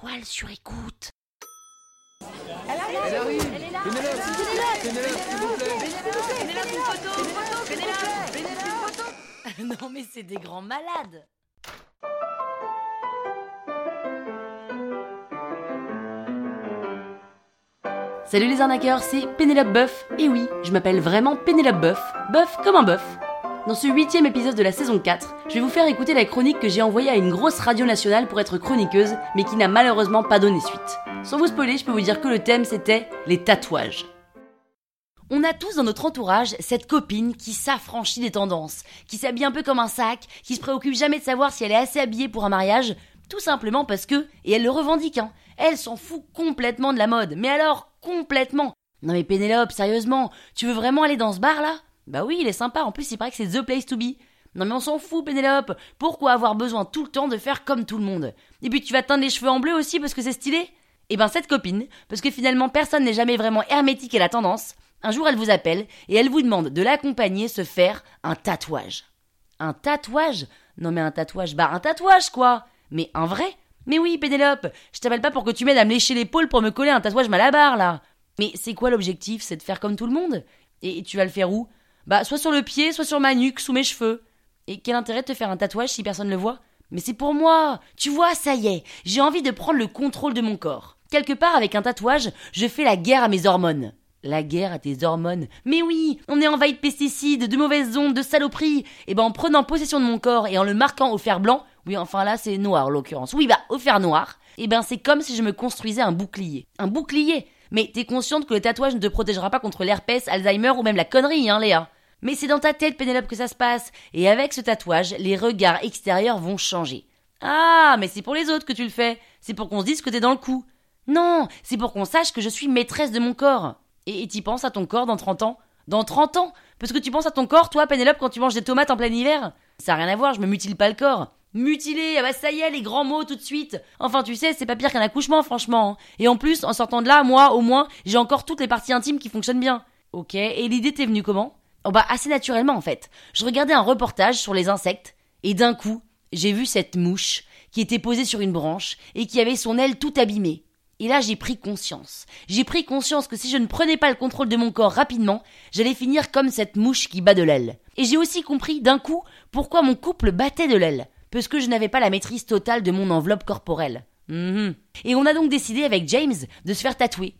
toile sur écoute. Elle arrive Elle est là Pénélope Pénélope, s'il vous plaît Pénélope, une photo Une photo Pénélope Pénélope, une photo non mais c'est des grands malades. Salut les arnaqueurs, c'est Pénélope Boeuf. Et oui, je m'appelle vraiment Pénélope Boeuf. Boeuf comme un bœuf. Dans ce huitième épisode de la saison 4, je vais vous faire écouter la chronique que j'ai envoyée à une grosse radio nationale pour être chroniqueuse, mais qui n'a malheureusement pas donné suite. Sans vous spoiler, je peux vous dire que le thème c'était les tatouages. On a tous dans notre entourage cette copine qui s'affranchit des tendances, qui s'habille un peu comme un sac, qui se préoccupe jamais de savoir si elle est assez habillée pour un mariage, tout simplement parce que, et elle le revendique, hein, elle s'en fout complètement de la mode. Mais alors, complètement. Non mais Pénélope, sérieusement, tu veux vraiment aller dans ce bar là Bah oui, il est sympa, en plus il paraît que c'est the place to be. Non mais on s'en fout Pénélope, pourquoi avoir besoin tout le temps de faire comme tout le monde? Et puis tu vas teindre les cheveux en bleu aussi parce que c'est stylé? Eh ben cette copine, parce que finalement personne n'est jamais vraiment hermétique à la tendance, un jour elle vous appelle et elle vous demande de l'accompagner se faire un tatouage. Un tatouage? Non mais un tatouage, bah un tatouage quoi. Mais un vrai? Mais oui, Pénélope, je t'appelle pas pour que tu m'aides à me lécher l'épaule pour me coller un tatouage malabar, là. Mais c'est quoi l'objectif? C'est de faire comme tout le monde? Et tu vas le faire où? Bah, soit sur le pied, soit sur ma nuque, sous mes cheveux. Et quel intérêt de te faire un tatouage si personne ne le voit? Mais c'est pour moi Tu vois, ça y est, j'ai envie de prendre le contrôle de mon corps. Quelque part, avec un tatouage, je fais la guerre à mes hormones. La guerre à tes hormones. Mais oui, on est envahi de pesticides, de mauvaises ondes, de saloperies. Et ben en prenant possession de mon corps et en le marquant au fer blanc, oui, enfin là, c'est noir, en l'occurrence. Oui, bah, au fer noir, eh ben c'est comme si je me construisais un bouclier. Un bouclier Mais t'es consciente que le tatouage ne te protégera pas contre l'herpès, Alzheimer ou même la connerie, hein, Léa Mais c'est dans ta tête, Pénélope, que ça se passe. Et avec ce tatouage, les regards extérieurs vont changer. Ah, mais c'est pour les autres que tu le fais. C'est pour qu'on se dise que t'es dans le coup. Non, c'est pour qu'on sache que je suis maîtresse de mon corps. Et t'y penses à ton corps dans 30 ans? Dans 30 ans? Parce que tu penses à ton corps, toi, Pénélope, quand tu manges des tomates en plein hiver? Ça n'a rien à voir, je me mutile pas le corps. Mutilé, ah bah ça y est, les grands mots tout de suite. Enfin, tu sais, c'est pas pire qu'un accouchement, franchement. Et en plus, en sortant de là, moi, au moins, j'ai encore toutes les parties intimes qui fonctionnent bien. Ok, et l'idée t'est venue comment? Oh bah assez naturellement en fait. Je regardais un reportage sur les insectes, et d'un coup, j'ai vu cette mouche qui était posée sur une branche et qui avait son aile tout abîmée. Et là, j'ai pris conscience. J'ai pris conscience que si je ne prenais pas le contrôle de mon corps rapidement, j'allais finir comme cette mouche qui bat de l'aile. Et j'ai aussi compris d'un coup pourquoi mon couple battait de l'aile parce que je n'avais pas la maîtrise totale de mon enveloppe corporelle. Mhm. Et on a donc décidé avec James de se faire tatouer.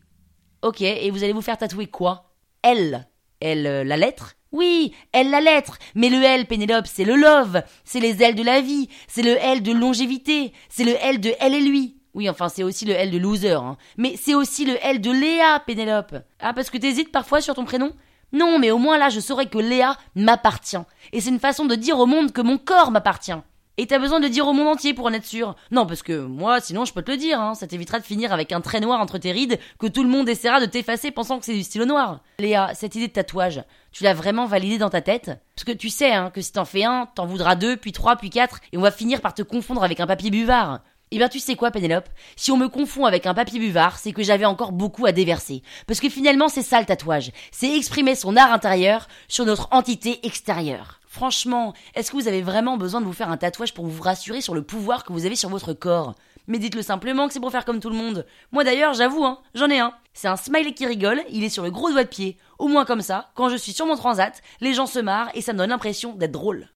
Ok, et vous allez vous faire tatouer quoi? L. L, euh, la lettre? Oui, L la lettre. Mais le L, Pénélope, c'est le love. C'est les ailes de la vie. C'est le L de longévité. C'est le L de elle et lui. Oui, enfin, c'est aussi le L de loser. Hein. Mais c'est aussi le L de Léa, Pénélope. Ah, parce que t'hésites parfois sur ton prénom? Non, mais au moins là, je saurais que Léa m'appartient. Et c'est une façon de dire au monde que mon corps m'appartient. Et t'as besoin de dire au monde entier pour en être sûr. Non, parce que moi, sinon, je peux te le dire, hein, ça t'évitera de finir avec un trait noir entre tes rides que tout le monde essaiera de t'effacer pensant que c'est du stylo noir. Léa, cette idée de tatouage, tu l'as vraiment validée dans ta tête? Parce que tu sais hein, que si t'en fais un, t'en voudras deux, puis trois, puis quatre, et on va finir par te confondre avec un papier buvard. Eh bien, tu sais quoi, Pénélope? Si on me confond avec un papier buvard, c'est que j'avais encore beaucoup à déverser. Parce que finalement, c'est ça le tatouage. C'est exprimer son art intérieur sur notre entité extérieure. Franchement, est-ce que vous avez vraiment besoin de vous faire un tatouage pour vous rassurer sur le pouvoir que vous avez sur votre corps? Mais dites-le simplement que c'est pour faire comme tout le monde. Moi d'ailleurs, j'avoue, hein, j'en ai un. C'est un smiley qui rigole, il est sur le gros doigt de pied. Au moins comme ça, quand je suis sur mon transat, les gens se marrent et ça me donne l'impression d'être drôle.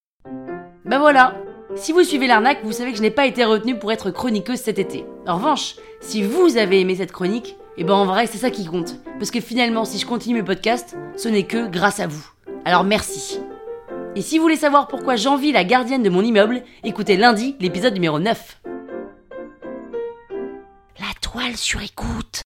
Ben voilà, si vous suivez l'arnaque, vous savez que je n'ai pas été retenue pour être chroniqueuse cet été. En revanche, si vous avez aimé cette chronique, eh ben en vrai c'est ça qui compte. Parce que finalement, si je continue mes podcasts, ce n'est que grâce à vous. Alors merci. Et si vous voulez savoir pourquoi j'envie la gardienne de mon immeuble, écoutez lundi l'épisode numéro 9. La toile sur écoute